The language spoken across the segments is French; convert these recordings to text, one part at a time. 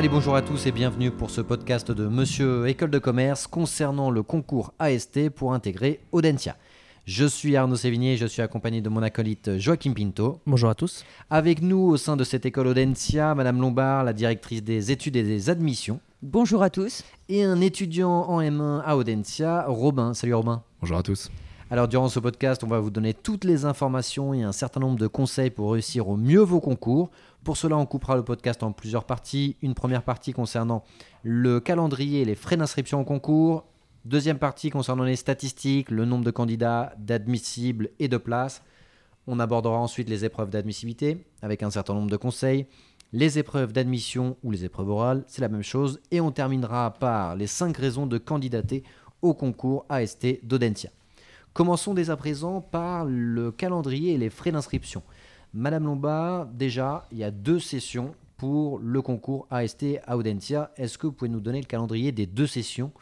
Allez, bonjour à tous et bienvenue pour ce podcast de Monsieur École de Commerce concernant le concours AST pour intégrer Audentia. Je suis Arnaud Sévigné, je suis accompagné de mon acolyte Joachim Pinto. Bonjour à tous. Avec nous au sein de cette école Audencia, Madame Lombard, la directrice des études et des admissions. Bonjour à tous. Et un étudiant en M1 à Audencia, Robin. Salut Robin. Bonjour à tous. Alors durant ce podcast, on va vous donner toutes les informations et un certain nombre de conseils pour réussir au mieux vos concours. Pour cela, on coupera le podcast en plusieurs parties. Une première partie concernant le calendrier et les frais d'inscription au concours. Deuxième partie concernant les statistiques, le nombre de candidats, d'admissibles et de places. On abordera ensuite les épreuves d'admissibilité avec un certain nombre de conseils. Les épreuves d'admission ou les épreuves orales, c'est la même chose. Et on terminera par les 5 raisons de candidater au concours AST d'Audentia. Commençons dès à présent par le calendrier et les frais d'inscription. Madame Lombard, déjà, il y a deux sessions pour le concours AST Audentia. Est-ce que vous pouvez nous donner le calendrier des deux sessions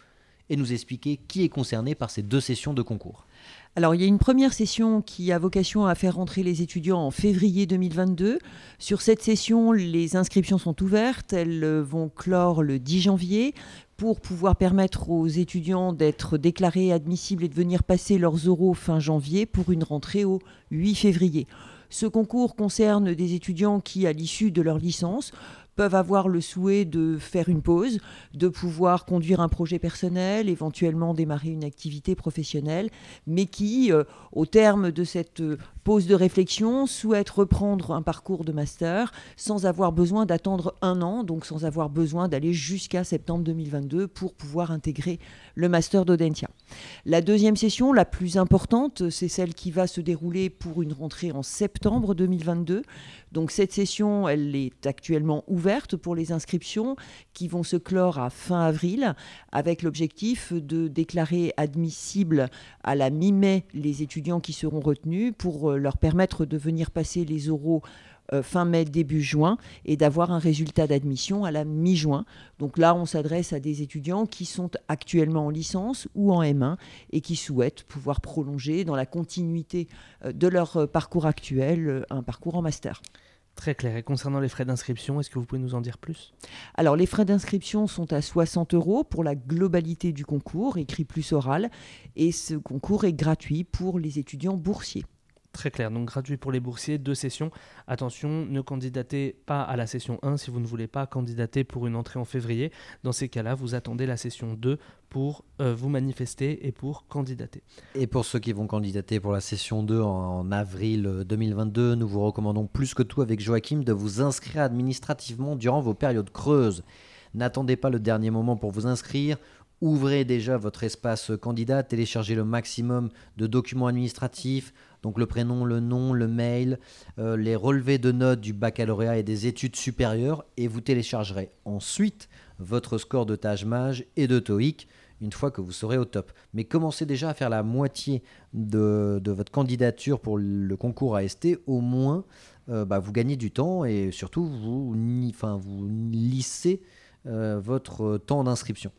et nous expliquer qui est concerné par ces deux sessions de concours? Alors, il y a une première session qui a vocation à faire rentrer les étudiants en février 2022. Sur cette session, les inscriptions sont ouvertes. Elles vont clore le 10 janvier pour pouvoir permettre aux étudiants d'être déclarés admissibles et de venir passer leurs oraux fin janvier pour une rentrée au 8 février. Ce concours concerne des étudiants qui, à l'issue de leur licence, peuvent avoir le souhait de faire une pause, de pouvoir conduire un projet personnel, éventuellement démarrer une activité professionnelle, mais qui, euh, au terme de cette euh, pause de réflexion, souhaitent reprendre un parcours de master sans avoir besoin d'attendre un an, donc sans avoir besoin d'aller jusqu'à septembre 2022 pour pouvoir intégrer le master d'Audentia. La deuxième session, la plus importante, c'est celle qui va se dérouler pour une rentrée en septembre 2022. Donc cette session, elle est actuellement ouverte pour les inscriptions qui vont se clore à fin avril avec l'objectif de déclarer admissibles à la mi-mai les étudiants qui seront retenus pour euh, leur permettre de venir passer les oraux euh, fin mai, début juin, et d'avoir un résultat d'admission à la mi-juin. Donc là, on s'adresse à des étudiants qui sont actuellement en licence ou en M1 et qui souhaitent pouvoir prolonger dans la continuité euh, de leur parcours actuel un parcours en master. Très clair. Et concernant les frais d'inscription, est-ce que vous pouvez nous en dire plus? Alors, les frais d'inscription sont à 60 euros pour la globalité du concours, écrit plus oral, et ce concours est gratuit pour les étudiants boursiers. Très clair, donc gratuit pour les boursiers, deux sessions. Attention, ne candidatez pas à la session 1 si vous ne voulez pas candidater pour une entrée en février. Dans ces cas-là, vous attendez la session 2 pour euh, vous manifester et pour candidater. Et pour ceux qui vont candidater pour la session 2 en, avril 2022, nous vous recommandons plus que tout avec Joachim de vous inscrire administrativement durant vos périodes creuses. N'attendez pas le dernier moment pour vous inscrire. Ouvrez déjà votre espace candidat, téléchargez le maximum de documents administratifs, donc le prénom, le nom, le mail, euh, les relevés de notes du baccalauréat et des études supérieures, et vous téléchargerez ensuite votre score de Taj et de TOEIC une fois que vous serez au top. Mais commencez déjà à faire la moitié de, votre candidature pour le concours AST, au moins euh, bah, vous gagnez du temps et surtout vous, vous lissez euh, votre temps d'inscription.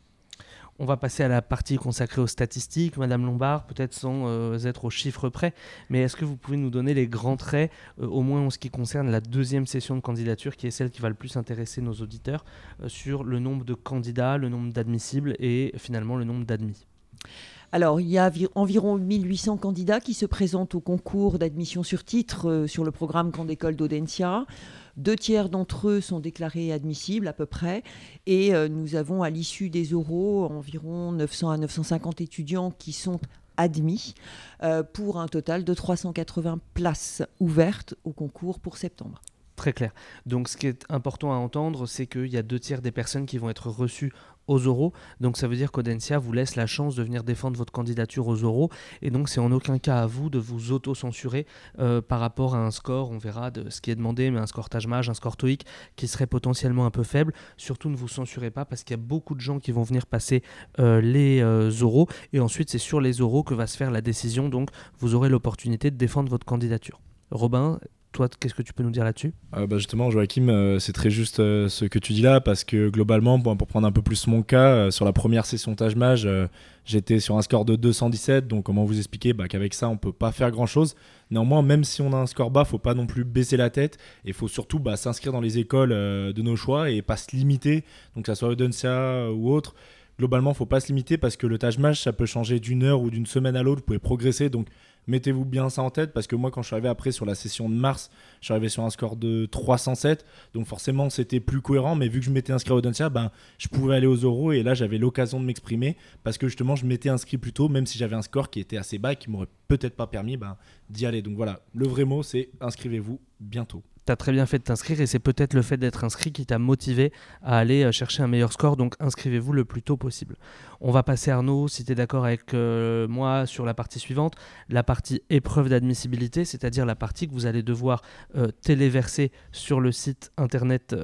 On va passer à la partie consacrée aux statistiques, Madame Lombard, peut-être sans euh, être au chiffre près, mais est-ce que vous pouvez nous donner les grands traits, euh, au moins en ce qui concerne la deuxième session de candidature, qui est celle qui va le plus intéresser nos auditeurs, euh, sur le nombre de candidats, le nombre d'admissibles et finalement le nombre d'admis? Alors, il y a environ 1800 candidats qui se présentent au concours d'admission sur titre sur le programme Grande École d'Audencia. Deux tiers d'entre eux sont déclarés admissibles à peu près. Et euh, nous avons à l'issue des oraux environ 900 à 950 étudiants qui sont admis euh, pour un total de 380 places ouvertes au concours pour septembre. Très clair. Donc ce qui est important à entendre, c'est qu'il y a deux tiers des personnes qui vont être reçues aux oraux. Donc ça veut dire qu'Audencia vous laisse la chance de venir défendre votre candidature aux oraux. Et donc c'est en aucun cas à vous de vous auto-censurer euh, par rapport à un score, on verra de ce qui est demandé, mais un score Tajmage, un score TOEIC qui serait potentiellement un peu faible. Surtout ne vous censurez pas parce qu'il y a beaucoup de gens qui vont venir passer euh, les euh, oraux. Et ensuite c'est sur les oraux que va se faire la décision. Donc vous aurez l'opportunité de défendre votre candidature. Robin, Toi, qu'est-ce que tu peux nous dire là-dessus? Bah Justement, Joachim, c'est très juste ce que tu dis là, parce que globalement, pour, prendre un peu plus mon cas, sur la première session Tage Mage, j'étais sur un score de 217, donc comment vous expliquer? Bah, qu'avec ça, on peut pas faire grand-chose. Néanmoins, même si on a un score bas, faut pas non plus baisser la tête, et faut surtout bah, s'inscrire dans les écoles de nos choix et pas se limiter, donc que ça soit Audencia ou autre globalement, faut pas se limiter parce que le Taj Match, ça peut changer d'une heure ou d'une semaine à l'autre. Vous pouvez progresser. Donc, mettez-vous bien ça en tête parce que moi, quand je suis arrivé après sur la session de mars, je suis arrivé sur un score de 307. Donc, forcément, c'était plus cohérent. Mais vu que je m'étais inscrit au Audencia, ben, je pouvais aller aux euros et là, j'avais l'occasion de m'exprimer parce que justement, je m'étais inscrit plus tôt, même si j'avais un score qui était assez bas et qui m'aurait peut-être pas permis ben, d'y aller. Donc, voilà, le vrai mot, c'est inscrivez-vous bientôt tu as très bien fait de t'inscrire et c'est peut-être le fait d'être inscrit qui t'a motivé à aller euh, chercher un meilleur score. Donc inscrivez-vous le plus tôt possible. On va passer Arnaud, si tu es d'accord avec euh, moi, sur la partie suivante, la partie épreuve d'admissibilité, c'est-à-dire la partie que vous allez devoir euh, téléverser sur le site internet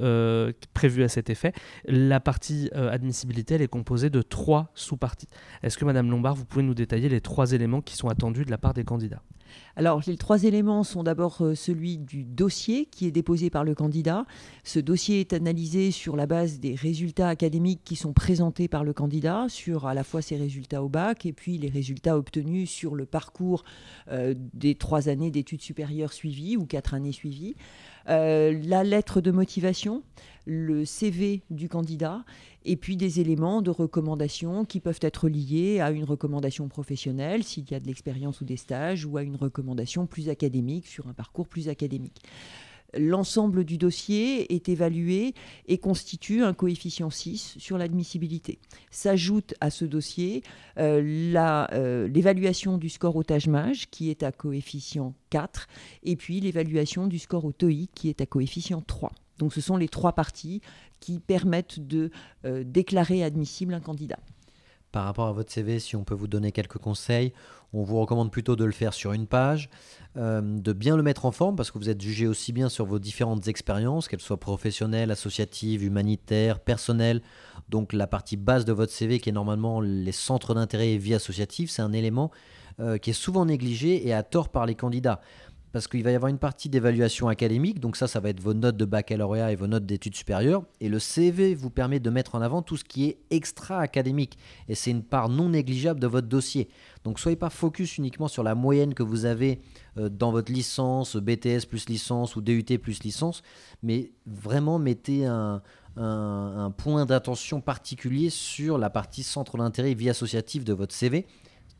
prévu à cet effet. La partie admissibilité, elle est composée de trois sous-parties. Est-ce que Madame Lombard, vous pouvez nous détailler les trois éléments qui sont attendus de la part des candidats? Alors, les trois éléments sont d'abord euh, celui du dossier qui est déposé par le candidat. Ce dossier est analysé sur la base des résultats académiques qui sont présentés par le candidat, sur à la fois ses résultats au bac et puis les résultats obtenus sur le parcours euh, des trois années d'études supérieures suivies ou quatre années suivies. Euh, la lettre de motivation, le CV du candidat et puis des éléments de recommandation qui peuvent être liés à une recommandation professionnelle s'il y a de l'expérience ou des stages ou à une recommandation plus académique sur un parcours plus académique. L'ensemble du dossier est évalué et constitue un coefficient 6 sur l'admissibilité. S'ajoute à ce dossier euh, euh, l'évaluation du score au Tajmage qui est à coefficient 4 et puis l'évaluation du score au TOEIC qui est à coefficient 3. Donc ce sont les trois parties qui permettent de euh, déclarer admissible un candidat. Par rapport à votre CV, si on peut vous donner quelques conseils, on vous recommande plutôt de le faire sur une page, euh, de bien le mettre en forme parce que vous êtes jugé aussi bien sur vos différentes expériences, qu'elles soient professionnelles, associatives, humanitaires, personnelles. Donc la partie base de votre CV qui est normalement les centres d'intérêt et vie associative, c'est un élément euh, qui est souvent négligé et à tort par les candidats parce qu'il va y avoir une partie d'évaluation académique, donc ça, ça va être vos notes de baccalauréat et vos notes d'études supérieures, et le CV vous permet de mettre en avant tout ce qui est extra-académique, et c'est une part non négligeable de votre dossier. Donc soyez pas focus uniquement sur la moyenne que vous avez euh, dans votre licence, BTS plus licence ou DUT plus licence, mais vraiment mettez un, un point d'attention particulier sur la partie centre d'intérêt et vie associative de votre CV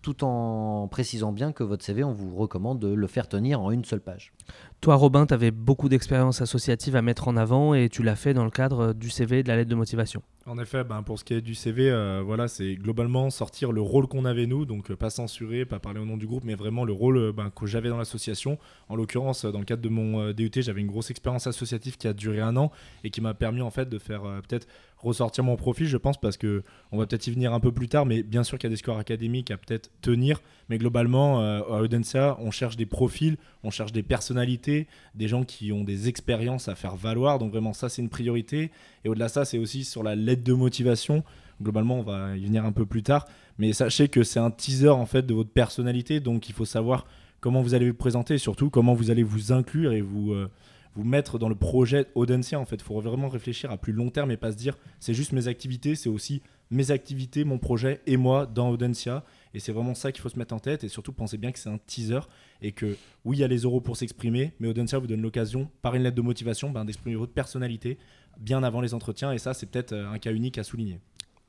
tout en précisant bien que votre CV, on vous recommande de le faire tenir en une seule page. Toi, Robin, tu avais beaucoup d'expériences associatives à mettre en avant et tu l'as fait dans le cadre du CV et de la lettre de motivation. En effet, ben, pour ce qui est du CV, euh, voilà, c'est globalement sortir le rôle qu'on avait nous, donc euh, pas censurer, pas parler au nom du groupe, mais vraiment le rôle euh, ben, que j'avais dans l'association. En l'occurrence, dans le cadre de mon DUT, j'avais une grosse expérience associative qui a duré un an et qui m'a permis en fait de faire peut-être ressortir mon profil, je pense, parce que on va peut-être y venir un peu plus tard, mais bien sûr qu'il y a des scores académiques à peut-être tenir, mais globalement, à Audencia, on cherche des profils, on cherche des personnalités, des gens qui ont des expériences à faire valoir, donc vraiment ça c'est une priorité. Et au-delà de ça, c'est aussi sur la lettre de motivation. Globalement, on va y venir un peu plus tard, mais sachez que c'est un teaser en fait de votre personnalité, donc il faut savoir comment vous allez vous présenter et surtout comment vous allez vous inclure et vous euh, vous mettre dans le projet Audencia. En fait, il faut vraiment réfléchir à plus long terme et pas se dire c'est juste mes activités, c'est aussi mes activités, mon projet et moi dans Audencia. Et c'est vraiment ça qu'il faut se mettre en tête. Et surtout, pensez bien que c'est un teaser et que oui, il y a les euros pour s'exprimer, mais Audencia vous donne l'occasion, par une lettre de motivation, ben, d'exprimer votre personnalité bien avant les entretiens. Et ça, c'est peut-être euh, un cas unique à souligner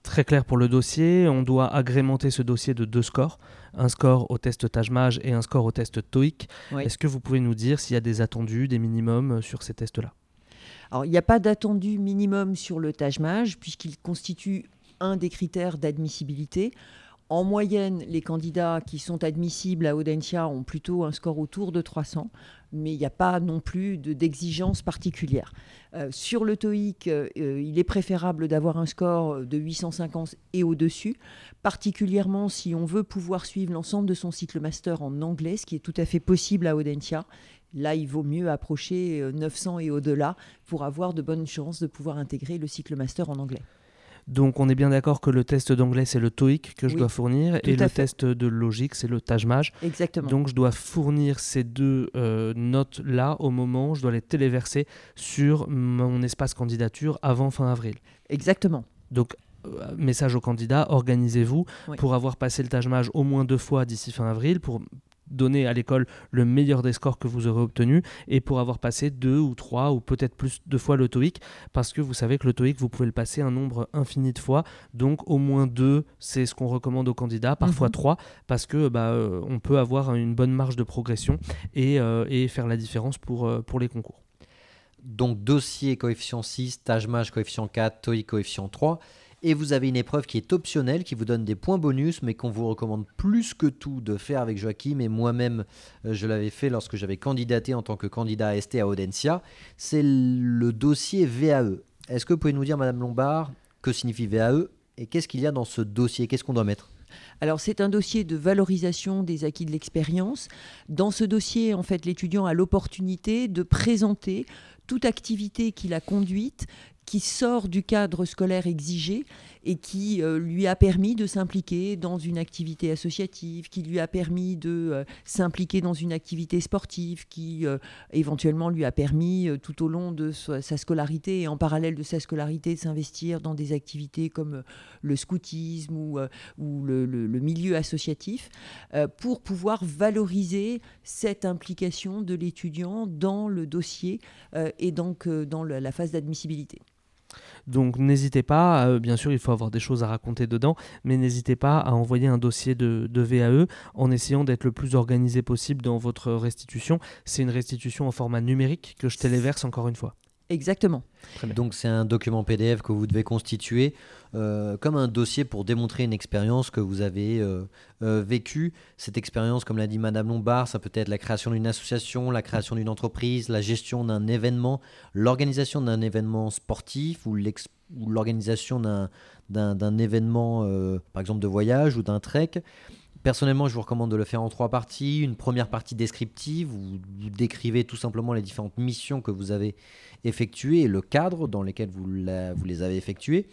très clair pour le dossier. On doit agrémenter ce dossier de deux scores, un score au test Tajmage et un score au test TOEIC. Est-ce que vous pouvez nous dire s'il y a des attendus, des minimums euh, sur ces tests-là? Alors, il n'y a pas d'attendu minimum sur le Tajmage puisqu'il constitue un des critères d'admissibilité. En moyenne, les candidats qui sont admissibles à Audencia ont plutôt un score autour de 300, mais il n'y a pas non plus d'exigence particulière. Euh, sur le TOEIC, euh, il est préférable d'avoir un score de 850 et au-dessus, particulièrement si on veut pouvoir suivre l'ensemble de son cycle master en anglais, ce qui est tout à fait possible à Audencia. Là, il vaut mieux approcher 900 euh, et au-delà pour avoir de bonnes chances de pouvoir intégrer le cycle master en anglais. Donc on est bien d'accord que le test d'anglais c'est le TOEIC que je Oui, dois fournir et le fait. test de logique c'est le TAJMAJ. Exactement. Donc je dois fournir ces deux euh, notes là au moment, je dois les téléverser sur mon espace candidature avant fin avril. Exactement. Donc euh, message aux candidats, organisez-vous Oui. pour avoir passé le TAJMAJ au moins deux fois d'ici fin avril pour donner à l'école le meilleur des scores que vous aurez obtenus et pour avoir passé deux ou trois ou peut-être plus de fois le TOEIC parce que vous savez que le TOEIC vous pouvez le passer un nombre infini de fois donc au moins deux c'est ce qu'on recommande aux candidats parfois Mhm. trois parce que bah, euh, on peut avoir une bonne marge de progression et, euh, et faire la différence pour, euh, pour les concours. Donc dossier coefficient 6, TAJMAJ coefficient 4, TOEIC coefficient 3. Et vous avez une épreuve qui est optionnelle, qui vous donne des points bonus, mais qu'on vous recommande plus que tout de faire avec Joachim. Et moi-même, euh, je l'avais fait lorsque j'avais candidaté en tant que candidat AST à Audencia. C'est le dossier VAE. Est-ce que vous pouvez nous dire, Madame Lombard, que signifie VAE et qu'est-ce qu'il y a dans ce dossier? Qu'est-ce qu'on doit mettre? Alors c'est un dossier de valorisation des acquis de l'expérience. Dans ce dossier, en fait, l'étudiant a l'opportunité de présenter toute activité qu'il a conduite qui sort du cadre scolaire exigé et qui euh, lui a permis de s'impliquer dans une activité associative, qui lui a permis de euh, s'impliquer dans une activité sportive, qui euh, éventuellement lui a permis tout au long de sa, scolarité et en parallèle de sa scolarité de s'investir dans des activités comme le scoutisme ou, le, milieu associatif, pour pouvoir valoriser cette implication de l'étudiant dans le dossier et donc dans la phase d'admissibilité. Donc n'hésitez pas, euh, bien sûr il faut avoir des choses à raconter dedans, mais n'hésitez pas à envoyer un dossier de, de VAE en essayant d'être le plus organisé possible dans votre restitution. C'est une restitution en format numérique que je téléverse encore une fois. Exactement. Donc c'est un document PDF que vous devez constituer euh, comme un dossier pour démontrer une expérience que vous avez euh, euh, vécue. Cette expérience, comme l'a dit Madame Lombard, ça peut être la création d'une association, la création d'une entreprise, la gestion d'un événement, l'organisation d'un événement sportif ou l'organisation d'un- d'un d'un événement, euh, par exemple de voyage ou d'un trek. Personnellement, je vous recommande de le faire en trois parties. Une première partie descriptive, où vous décrivez tout simplement les différentes missions que vous avez effectuées et le cadre dans lequel vous, les avez effectuées.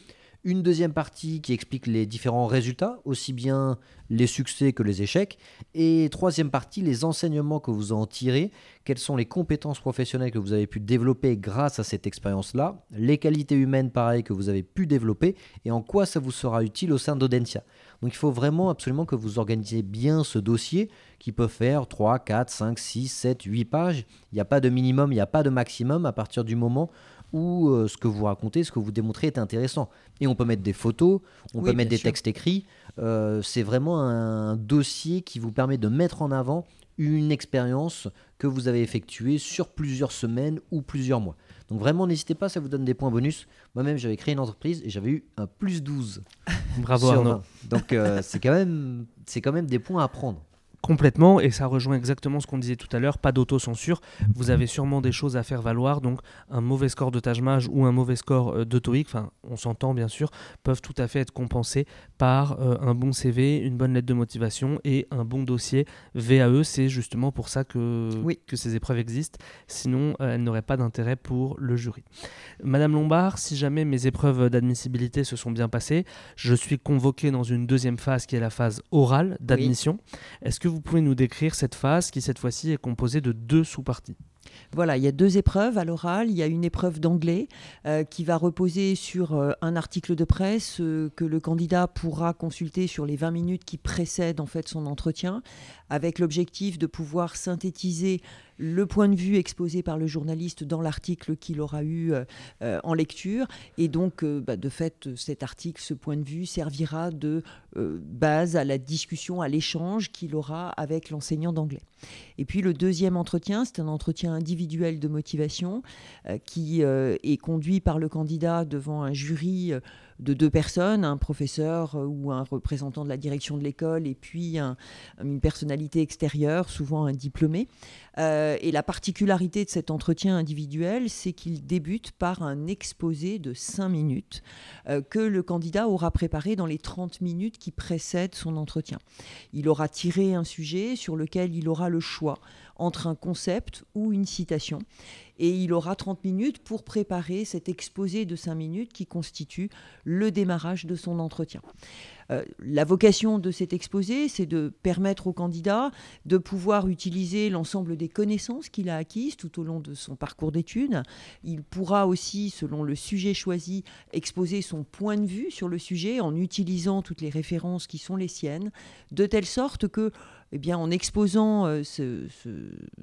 Une deuxième partie qui explique les différents résultats, aussi bien les succès que les échecs. Et troisième partie, les enseignements que vous en tirez, quelles sont les compétences professionnelles que vous avez pu développer grâce à cette expérience-là, les qualités humaines pareilles que vous avez pu développer et en quoi ça vous sera utile au sein d'Audencia. Donc il faut vraiment absolument que vous organisiez bien ce dossier qui peut faire 3, 4, 5, 6, 7, 8 pages. Il n'y a pas de minimum, il n'y a pas de maximum à partir du moment où euh, ce que vous racontez, ce que vous démontrez est intéressant. Et on peut mettre des photos, on Oui, peut mettre des sûr. textes écrits. Euh, c'est vraiment un dossier qui vous permet de mettre en avant une expérience que vous avez effectuée sur plusieurs semaines ou plusieurs mois. Donc vraiment, n'hésitez pas, ça vous donne des points bonus. Moi-même, j'avais créé une entreprise et j'avais eu un plus 12 Bravo Arnaud. 20. Donc euh, c'est quand, même- quand même des points à prendre. Complètement, et ça rejoint exactement ce qu'on disait tout à l'heure, pas d'autocensure. Vous avez sûrement des choses à faire valoir, donc un mauvais score de Tajmaj ou un mauvais score euh, de TOEIC, enfin on s'entend bien sûr, peuvent tout à fait être compensés par euh, un bon CV, une bonne lettre de motivation et un bon dossier VAE. C'est justement pour ça que, Oui. que ces épreuves existent, sinon euh, elles n'auraient pas d'intérêt pour le jury. Madame Lombard, si jamais mes épreuves d'admissibilité se sont bien passées, je suis convoqué dans une deuxième phase qui est la phase orale d'admission. Est-ce que vous pouvez nous décrire cette phase qui cette fois-ci est composée de deux sous-parties? Voilà, il y a deux épreuves à l'oral. Il y a une épreuve d'anglais euh, qui va reposer sur euh, un article de presse euh, que le candidat pourra consulter sur les 20 minutes qui précèdent en fait son entretien, avec l'objectif de pouvoir synthétiser le point de vue exposé par le journaliste dans l'article qu'il aura eu euh, euh, en lecture. Et donc, euh, bah, de fait, cet article, ce point de vue servira de base à la discussion, à l'échange qu'il aura avec l'enseignant d'anglais. Et puis le deuxième entretien, c'est un entretien individuel de motivation qui est conduit par le candidat devant un jury de deux personnes, un professeur euh, ou un représentant de la direction de l'école et puis un- une personnalité extérieure, souvent un diplômé. Euh, et la particularité de cet entretien individuel, c'est qu'il débute par un exposé de 5 minutes euh, que le candidat aura préparé dans les 30 minutes qui précèdent son entretien. Il aura tiré un sujet sur lequel il aura le choix entre un concept ou une citation. et il aura 30 minutes pour préparer cet exposé de 5 minutes qui constitue le démarrage de son entretien. Euh, la vocation de cet exposé, c'est de permettre au candidat de pouvoir utiliser l'ensemble des connaissances qu'il a acquises tout au long de son parcours d'études. Il pourra aussi, selon le sujet choisi, exposer son point de vue sur le sujet en utilisant toutes les références qui sont les siennes, de telle sorte que eh bien, en exposant euh, ce,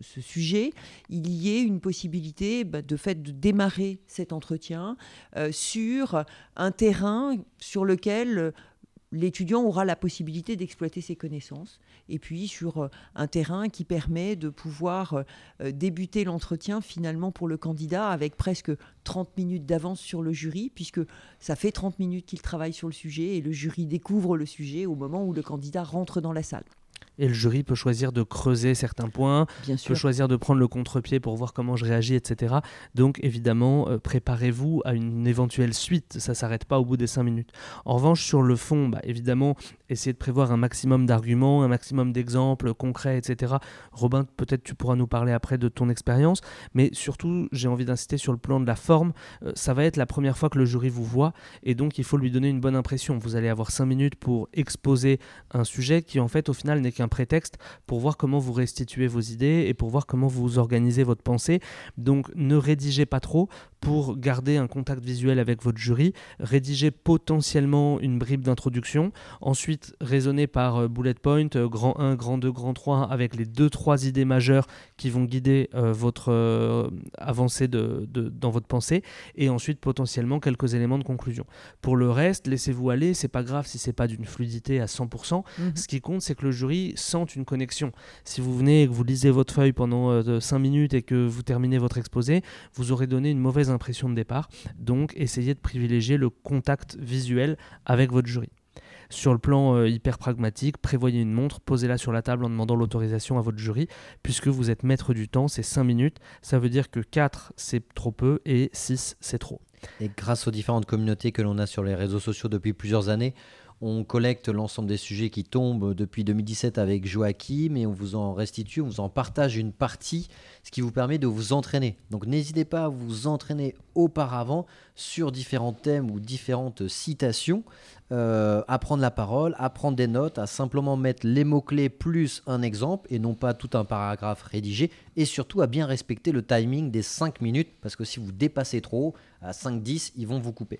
sujet, il y ait une possibilité bah, de fait de démarrer cet entretien euh, sur un terrain sur lequel l'étudiant aura la possibilité d'exploiter ses connaissances. Et puis sur euh, un terrain qui permet de pouvoir euh, euh, débuter l'entretien finalement pour le candidat avec presque 30 minutes d'avance sur le jury, puisque ça fait 30 minutes qu'il travaille sur le sujet et le jury découvre le sujet au moment où le candidat rentre dans la salle. Et le jury peut choisir de creuser certains points, peut choisir de prendre le contre-pied pour voir comment je réagis, etc. Donc évidemment, euh, préparez-vous à une éventuelle suite. Ça ne s'arrête pas au bout des cinq minutes. En revanche, sur le fond, bah, évidemment, essayez de prévoir un maximum d'arguments, un maximum d'exemples concrets, etc. Robin, peut-être tu pourras nous parler après de ton expérience. Mais surtout, j'ai envie d'insister sur le plan de la forme. Euh, ça va être la première fois que le jury vous voit. Et donc, il faut lui donner une bonne impression. Vous allez avoir cinq minutes pour exposer un sujet qui, en fait, au final, n'est qu'un prétexte pour voir comment vous restituez vos idées et pour voir comment vous organisez votre pensée. Donc ne rédigez pas trop pour garder un contact visuel avec votre jury. Rédigez potentiellement une bribe d'introduction. Ensuite, raisonnez par euh, bullet point, euh, grand 1, grand 2, grand 3, avec les deux trois idées majeures qui vont guider euh, votre avancée de, dans votre pensée. Et ensuite, potentiellement, quelques éléments de conclusion. Pour le reste, laissez-vous aller. C'est pas grave si c'est pas d'une fluidité à 100%. Mhm. Ce qui compte, c'est que le jury sentent une connexion. Si vous venez et que vous lisez votre feuille pendant 5 euh, minutes et que vous terminez votre exposé, vous aurez donné une mauvaise impression de départ. Donc essayez de privilégier le contact visuel avec votre jury. Sur le plan euh, hyper pragmatique, prévoyez une montre, posez-la sur la table en demandant l'autorisation à votre jury, puisque vous êtes maître du temps, c'est 5 minutes. Ça veut dire que 4 c'est trop peu et 6 c'est trop. Et grâce aux différentes communautés que l'on a sur les réseaux sociaux depuis plusieurs années, on collecte l'ensemble des sujets qui tombent depuis 2017 avec Joachim et on vous en restitue, on vous en partage une partie, ce qui vous permet de vous entraîner. Donc n'hésitez pas à vous entraîner auparavant sur différents thèmes ou différentes citations, euh, à prendre la parole, à prendre des notes, à simplement mettre les mots-clés plus un exemple et non pas tout un paragraphe rédigé et surtout à bien respecter le timing des 5 minutes parce que si vous dépassez trop, à 5-10, ils vont vous couper.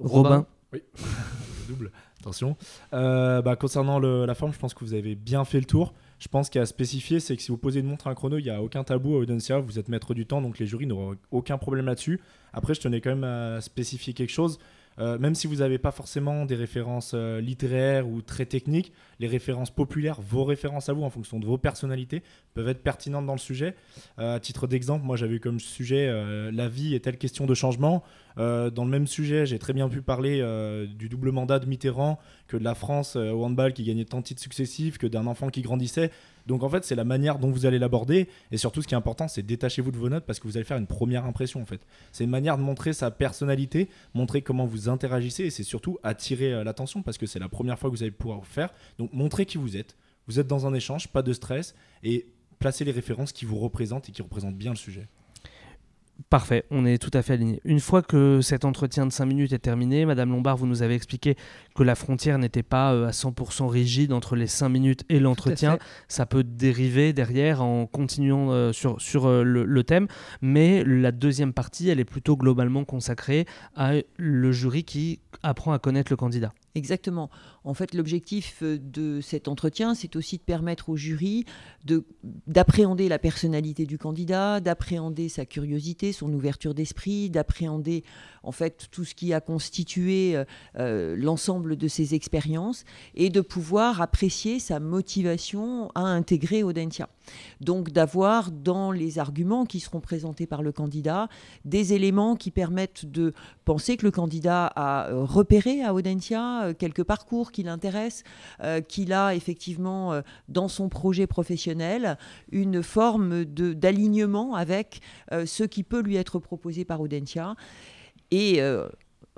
Robin. Oui, double. Attention. Euh, bah, concernant la forme, je pense que vous avez bien fait le tour. Je pense qu'il y a à spécifier, c'est que si vous posez une montre à un chrono, il n'y a aucun tabou à Audencia, vous êtes maître du temps, donc les jurys n'auront aucun problème là-dessus. Après, je tenais quand même à spécifier quelque chose. Euh, même si vous n'avez pas forcément des références euh, littéraires ou très techniques, les références populaires, vos références à vous en fonction de vos personnalités, peuvent être pertinentes dans le sujet. Euh, à titre d'exemple, moi j'avais comme sujet la vie est-elle question de changement Dans le même sujet, j'ai très bien pu parler du double mandat de Mitterrand, que de la France au handball qui gagnait tant de titres successifs, que d'un enfant qui grandissait. Donc en fait, c'est la manière dont vous allez l'aborder. Et surtout, ce qui est important, c'est détachez-vous de vos notes parce que vous allez faire une première impression en fait. C'est une manière de montrer sa personnalité, montrer comment vous interagissez et c'est surtout attirer euh, l'attention parce que c'est la première fois que vous allez pouvoir faire. Donc montrer qui vous êtes. Vous êtes dans un échange, pas de stress et placez les références qui vous représentent et qui représentent bien le sujet. Parfait, on est tout à fait aligné. Une fois que cet entretien de 5 minutes est terminé, Madame Lombard, vous nous avez expliqué que la frontière n'était pas euh, à 100% rigide entre les 5 minutes et l'entretien. Ça peut dériver derrière en continuant euh, sur, sur euh, le, thème, mais la deuxième partie, elle est plutôt globalement consacrée à le jury qui apprend à connaître le candidat. Exactement. En fait, l'objectif euh, de cet entretien, c'est aussi de permettre au jury d'appréhender la personnalité du candidat, d'appréhender sa curiosité, son ouverture d'esprit, d'appréhender en fait tout ce qui a constitué euh, euh, l'ensemble de ses expériences et de pouvoir apprécier sa motivation à intégrer Audentia. Donc d'avoir dans les arguments qui seront présentés par le candidat des éléments qui permettent de penser que le candidat a repéré à Audentia quelques parcours qui l'intéressent, qu'il a effectivement dans son projet professionnel une forme d'alignement avec ce qui peut lui être proposé par Audentia et euh,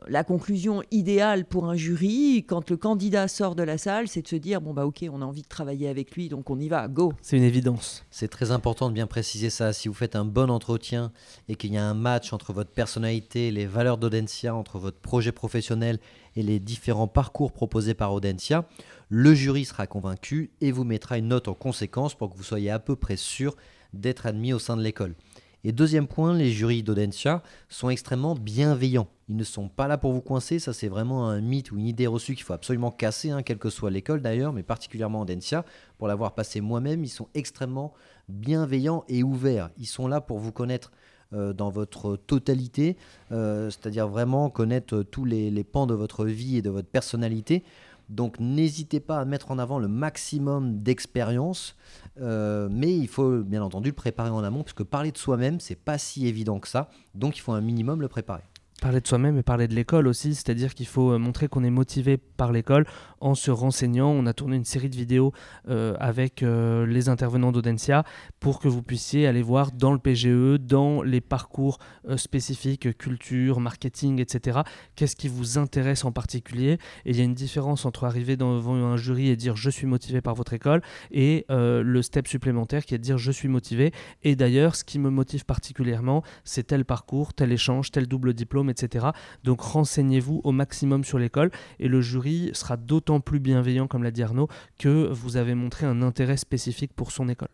la conclusion idéale pour un jury, quand le candidat sort de la salle, c'est de se dire bon bah ok, on a envie de travailler avec lui, donc on y va, go. C'est une évidence. C'est très important de bien préciser ça. Si vous faites un bon entretien et qu'il y a un match entre votre personnalité, les valeurs d'Audencia, entre votre projet professionnel et les différents parcours proposés par Audencia, le jury sera convaincu et vous mettra une note en conséquence pour que vous soyez à peu près sûr d'être admis au sein de l'école. Et deuxième point, les jurys d'Audencia sont extrêmement bienveillants. Ils ne sont pas là pour vous coincer, ça c'est vraiment un mythe ou une idée reçue qu'il faut absolument casser, hein, quelle que soit l'école d'ailleurs, mais particulièrement Audencia. Pour l'avoir passé moi-même, ils sont extrêmement bienveillants et ouverts. Ils sont là pour vous connaître euh, dans votre totalité, euh, c'est-à-dire vraiment connaître tous les, les pans de votre vie et de votre personnalité. Donc n'hésitez pas à mettre en avant le maximum d'expérience, euh, mais il faut bien entendu le préparer en amont, parce que parler de soi-même, c'est pas si évident que ça, donc il faut un minimum le préparer. Parler de soi-même et parler de l'école aussi, c'est-à-dire qu'il faut euh, montrer qu'on est motivé par l'école en se renseignant. On a tourné une série de vidéos euh, avec euh, les intervenants d'Audencia pour que vous puissiez aller voir dans le PGE, dans les parcours spécifiques, culture, marketing, etc., qu'est-ce qui vous intéresse en particulier. Et il y a une différence entre arriver devant un jury et dire je suis motivé par votre école et le step supplémentaire qui est de dire je suis motivé. Et d'ailleurs, ce qui me motive particulièrement, c'est tel parcours, tel échange, tel double diplôme etc. Donc renseignez-vous au maximum sur l'école et le jury sera d'autant plus bienveillant, comme l'a dit Arnaud, que vous avez montré un intérêt spécifique pour son école.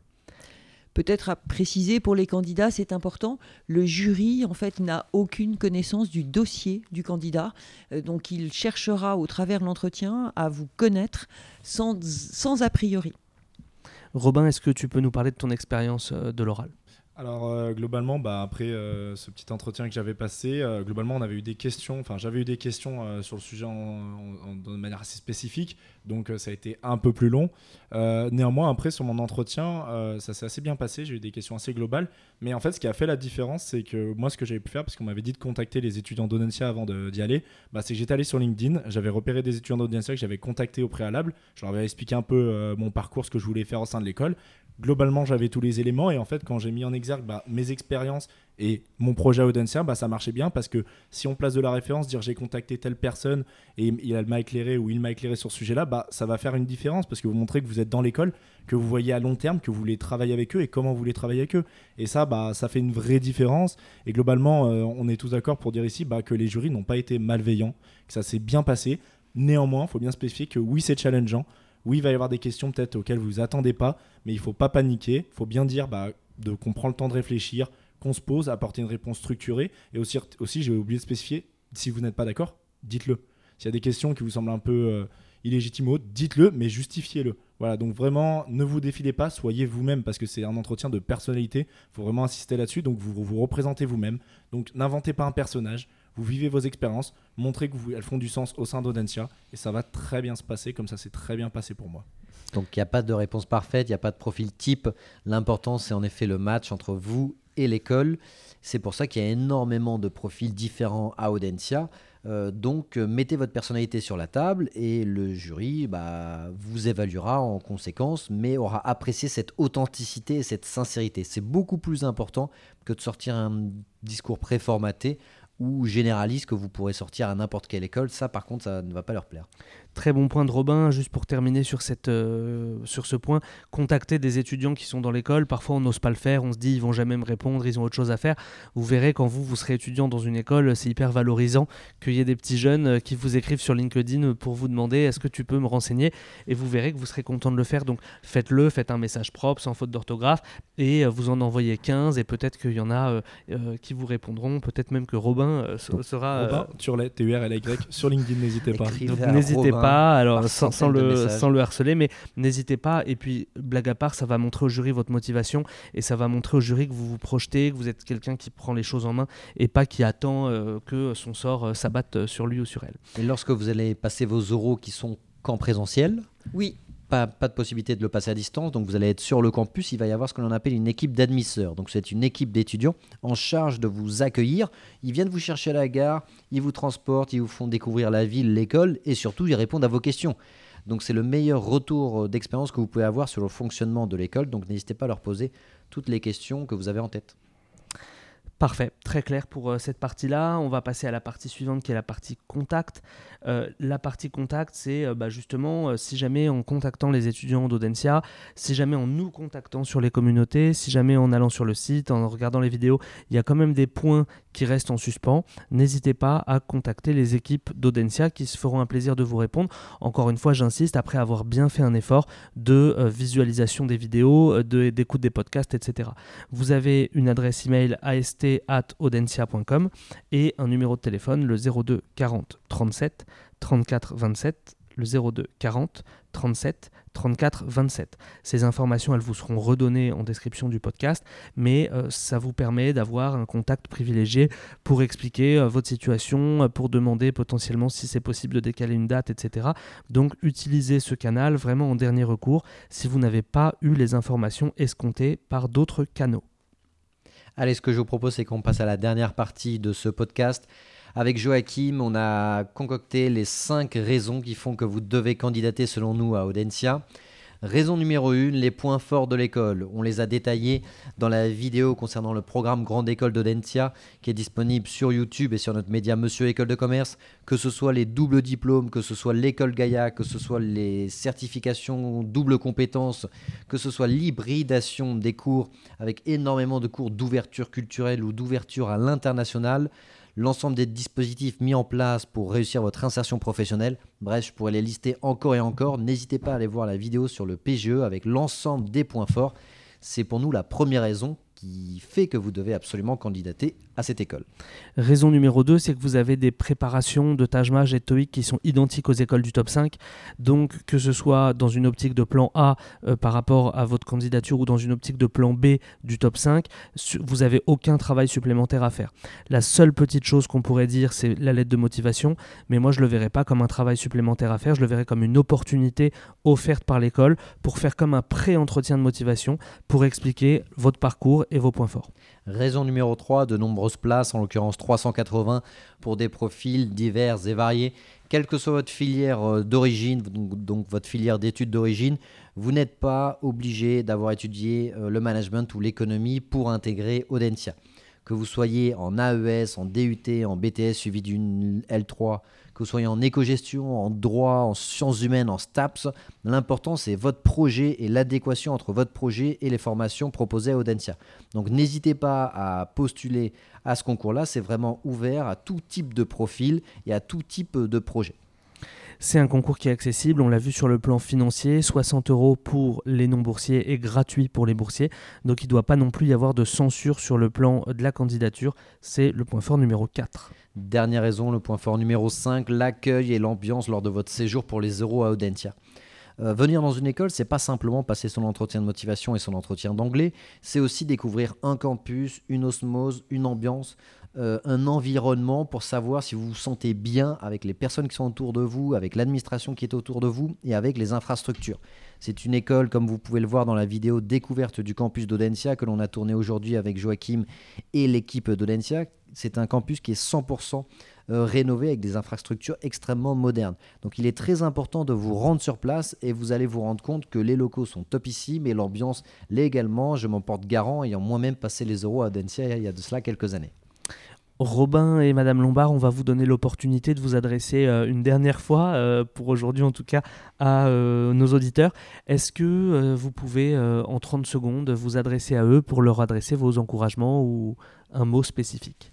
Peut-être à préciser pour les candidats, c'est important, le jury en fait n'a aucune connaissance du dossier du candidat, euh, donc il cherchera au travers de l'entretien à vous connaître sans, sans a priori. Robin, est-ce que tu peux nous parler de ton expérience euh, de l'oral? Alors euh, globalement, bah, après euh, ce petit entretien que j'avais passé, euh, globalement on avait eu des questions, enfin j'avais eu des questions sur le sujet de manière assez spécifique, donc ça a été un peu plus long. néanmoins après sur mon entretien, ça s'est assez bien passé, j'ai eu des questions assez globales, mais en fait ce qui a fait la différence c'est que moi ce que j'avais pu faire, parce qu'on m'avait dit de contacter les étudiants d'Audencia avant d'y aller, bah, c'est que j'étais allé sur LinkedIn, j'avais repéré des étudiants d'Audencia que j'avais contacté au préalable, je leur avais expliqué un peu mon parcours, ce que je voulais faire au sein de l'école, globalement, j'avais tous les éléments. Et en fait, quand j'ai mis en exergue bah, mes expériences et mon projet Audencia, bah, ça marchait bien parce que si on place de la référence, dire j'ai contacté telle personne et il m'a éclairé ou il m'a éclairé sur ce sujet-là, bah, ça va faire une différence parce que vous montrez que vous êtes dans l'école, que vous voyez à long terme, que vous voulez travailler avec eux et comment vous voulez travailler avec eux. Et ça, bah, ça fait une vraie différence. Et globalement, euh, on est tous d'accord pour dire ici bah, que les jurys n'ont pas été malveillants, que ça s'est bien passé. Néanmoins, il faut bien spécifier que oui, c'est challengeant. Oui, il va y avoir des questions peut-être auxquelles vous attendez pas, mais il faut pas paniquer. Il faut bien dire bah, de, qu'on prend le temps de réfléchir, qu'on se pose, apporter une réponse structurée. Et aussi, aussi j'ai oublié de spécifier, si vous n'êtes pas d'accord, dites-le. S'il y a des questions qui vous semblent un peu euh, illégitimes dites-le, mais justifiez-le. Voilà, donc vraiment, ne vous défilez pas, soyez vous-même, parce que c'est un entretien de personnalité. Il faut vraiment insister là-dessus. Donc vous vous représentez vous-même. Donc n'inventez pas un personnage vous vivez vos expériences, montrez qu'elles font du sens au sein d'Audencia, et ça va très bien se passer, comme ça s'est très bien passé pour moi. Donc il n'y a pas de réponse parfaite, il n'y a pas de profil type. L'important, c'est en effet le match entre vous et l'école. C'est pour ça qu'il y a énormément de profils différents à Audencia. Euh, donc euh, mettez votre personnalité sur la table et le jury bah, vous évaluera en conséquence, mais aura apprécié cette authenticité et cette sincérité. C'est beaucoup plus important que de sortir un discours préformaté ou généraliste que vous pourrez sortir à n'importe quelle école. Ça, par contre, ça ne va pas leur plaire. Très bon point de Robin, juste pour terminer sur, cette, euh, sur ce point, contacter des étudiants qui sont dans l'école, parfois on n'ose pas le faire, on se dit ils vont jamais me répondre, ils ont autre chose à faire. Vous verrez quand vous, vous serez étudiant dans une école, c'est hyper valorisant qu'il y ait des petits jeunes euh, qui vous écrivent sur LinkedIn pour vous demander est-ce que tu peux me renseigner? Et vous verrez que vous serez content de le faire. Donc faites-le, faites un message propre, sans faute d'orthographe. Et euh, vous en envoyez 15 et peut-être qu'il y en a qui vous répondront, peut-être même que Robin sera... Robin, sur les T-U-R-L-Y, sur LinkedIn, n'hésitez pas. N'hésitez pas alors sans, le, sans le harceler, mais n'hésitez pas. Et puis, blague à part, ça va montrer au jury votre motivation et ça va montrer au jury que vous vous projetez, que vous êtes quelqu'un qui prend les choses en main et pas qui attend euh, que son sort euh, s'abatte sur lui ou sur elle. Et lorsque vous allez passer vos oraux qui sont qu'en présentiel, oui pas, de possibilité de le passer à distance, donc vous allez être sur le campus, il va y avoir ce que l'on appelle une équipe d'admisseurs. Donc c'est une équipe d'étudiants en charge de vous accueillir. Ils viennent vous chercher à la gare, ils vous transportent, ils vous font découvrir la ville, l'école, et surtout ils répondent à vos questions. Donc c'est le meilleur retour d'expérience que vous pouvez avoir sur le fonctionnement de l'école, donc n'hésitez pas à leur poser toutes les questions que vous avez en tête. Parfait, très clair pour euh, cette partie-là. On va passer à la partie suivante qui est la partie contact. Euh, la partie contact, c'est euh, bah, justement si jamais en contactant les étudiants d'Audencia, si jamais en nous contactant sur les communautés, si jamais en allant sur le site, en regardant les vidéos, il y a quand même des points qui restent en suspens, n'hésitez pas à contacter les équipes d'Audencia qui se feront un plaisir de vous répondre. Encore une fois, j'insiste, après avoir bien fait un effort de visualisation des vidéos, d'écoute des podcasts, etc. Vous avez une adresse email AST audencia.com et un numéro de téléphone, le 02 40 37 34 27, le 02 40 37 34 27. Ces informations, elles vous seront redonnées en description du podcast, mais euh, ça vous permet d'avoir un contact privilégié pour expliquer euh, votre situation, euh, pour demander potentiellement si c'est possible de décaler une date, etc. Donc utilisez ce canal vraiment en dernier recours si vous n'avez pas eu les informations escomptées par d'autres canaux. Allez, ce que je vous propose, c'est qu'on passe à la dernière partie de ce podcast. Avec Joachim, on a concocté les 5 raisons qui font que vous devez candidater selon nous à Audencia. Raison numéro 1, les points forts de l'école. On les a détaillés dans la vidéo concernant le programme Grande École d'Audencia qui est disponible sur YouTube et sur notre média Monsieur École de Commerce. Que ce soit les doubles diplômes, que ce soit l'école Gaïa, que ce soit les certifications double compétences, que ce soit l'hybridation des cours avec énormément de cours d'ouverture culturelle ou d'ouverture à l'international l'ensemble des dispositifs mis en place pour réussir votre insertion professionnelle. Bref, je pourrais les lister encore et encore. N'hésitez pas à aller voir la vidéo sur le PGE avec l'ensemble des points forts. C'est pour nous la première raison qui fait que vous devez absolument candidater à cette école. Raison numéro 2, c'est que vous avez des préparations de Tajmaj et TOEIC qui sont identiques aux écoles du top 5. Donc que ce soit dans une optique de plan A euh, par rapport à votre candidature ou dans une optique de plan B du top 5, vous n'avez aucun travail supplémentaire à faire. La seule petite chose qu'on pourrait dire, c'est la lettre de motivation, mais moi je ne le verrais pas comme un travail supplémentaire à faire, je le verrais comme une opportunité offerte par l'école pour faire comme un pré-entretien de motivation pour expliquer votre parcours et vos points forts. Raison numéro 3, de places, en l'occurrence 380, pour des profils divers et variés. Quelle que soit votre filière euh, d'origine, donc, votre filière d'études d'origine, vous n'êtes pas obligé d'avoir étudié euh, le management ou l'économie pour intégrer Audencia. Que vous soyez en AES, en DUT, en BTS suivi d'une L3, que vous soyez en éco-gestion, en droit, en sciences humaines, en STAPS, l'important c'est votre projet et l'adéquation entre votre projet et les formations proposées à Audencia. Donc n'hésitez pas à postuler à ce concours-là, c'est vraiment ouvert à tout type de profil et à tout type de projet. C'est un concours qui est accessible, on l'a vu sur le plan financier, 60 euros pour les non-boursiers et gratuit pour les boursiers. Donc il ne doit pas non plus y avoir de censure sur le plan de la candidature. C'est le point fort numéro 4. Dernière raison, le point fort numéro 5, l'accueil et l'ambiance lors de votre séjour pour les euros à Audentia. Euh, venir dans une école, c'est pas simplement passer son entretien de motivation et son entretien d'anglais, c'est aussi découvrir un campus, une osmose, une ambiance, euh, un environnement pour savoir si vous vous sentez bien avec les personnes qui sont autour de vous, avec l'administration qui est autour de vous et avec les infrastructures. C'est une école, comme vous pouvez le voir dans la vidéo découverte du campus d'Audencia que l'on a tourné aujourd'hui avec Joachim et l'équipe d'Audencia. C'est un campus qui est 100% euh, rénové avec des infrastructures extrêmement modernes. Donc il est très important de vous rendre sur place et vous allez vous rendre compte que les locaux sont top ici, mais l'ambiance l'est également. Je m'en porte garant ayant moi-même passé les euros à Audencia il y a de cela quelques années. Robin et Madame Lombard, on va vous donner l'opportunité de vous adresser euh, une dernière fois, euh, pour aujourd'hui en tout cas, à euh, nos auditeurs. Est-ce que vous pouvez, en 30 secondes, vous adresser à eux pour leur adresser vos encouragements ou un mot spécifique?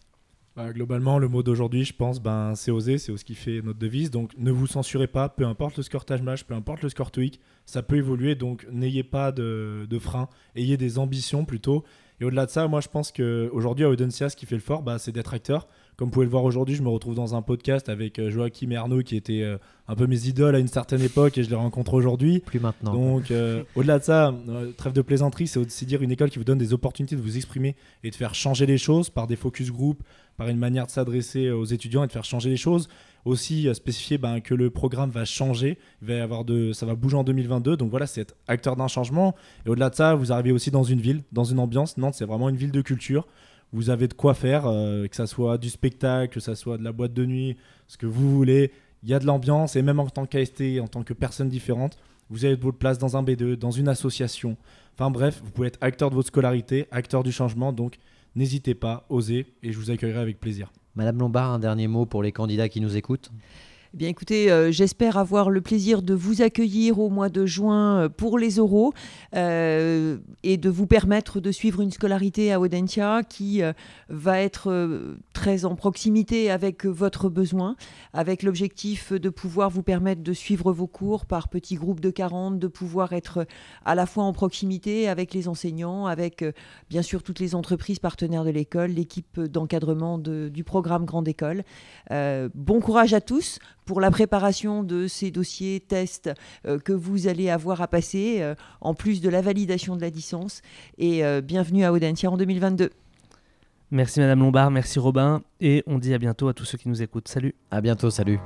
Bah, globalement, le mot d'aujourd'hui, je pense, ben, c'est oser, c'est ce qui fait notre devise. Donc ne vous censurez pas, peu importe le score match, peu importe le score TOEIC, ça peut évoluer. Donc n'ayez pas de, de frein, ayez des ambitions plutôt. Et au-delà de ça, moi je pense qu'aujourd'hui à Audencia, ce qui fait le fort, bah, c'est d'être acteur. Comme vous pouvez le voir aujourd'hui, je me retrouve dans un podcast avec euh, Joachim et Arnaud qui étaient euh, un peu mes idoles à une certaine époque et je les rencontre aujourd'hui. Plus maintenant. Donc euh, au-delà de ça, trêve de plaisanterie, c'est aussi dire une école qui vous donne des opportunités de vous exprimer et de faire changer les choses par des focus group, par une manière de s'adresser aux étudiants et de faire changer les choses aussi euh, spécifier ben, que le programme va changer, va avoir de, ça va bouger en 2022. Donc voilà, c'est être acteur d'un changement. Et au-delà de ça, vous arrivez aussi dans une ville, dans une ambiance. Nantes, c'est vraiment une ville de culture. Vous avez de quoi faire, euh, que ça soit du spectacle, que ça soit de la boîte de nuit, ce que vous voulez. Il y a de l'ambiance et même en tant qu'AST, en tant que personne différente, vous avez votre place dans un B2, dans une association. Enfin bref, vous pouvez être acteur de votre scolarité, acteur du changement. Donc N'hésitez pas, osez, et je vous accueillerai avec plaisir. Madame Lombard, un dernier mot pour les candidats qui nous écoutent eh bien, écoutez, euh, j'espère avoir le plaisir de vous accueillir au mois de juin euh, pour les oraux euh, et de vous permettre de suivre une scolarité à Audentia qui va être très en proximité avec votre besoin, avec l'objectif de pouvoir vous permettre de suivre vos cours par petits groupes de 40, de pouvoir être à la fois en proximité avec les enseignants, avec bien sûr toutes les entreprises partenaires de l'école, l'équipe d'encadrement du programme Grande École. bon courage à tous pour la préparation de ces dossiers tests euh, que vous allez avoir à passer, euh, en plus de la validation de la licence. Et euh, bienvenue à Audentia en 2022. Merci Madame Lombard, merci Robin, et on dit à bientôt à tous ceux qui nous écoutent. Salut. À bientôt, salut.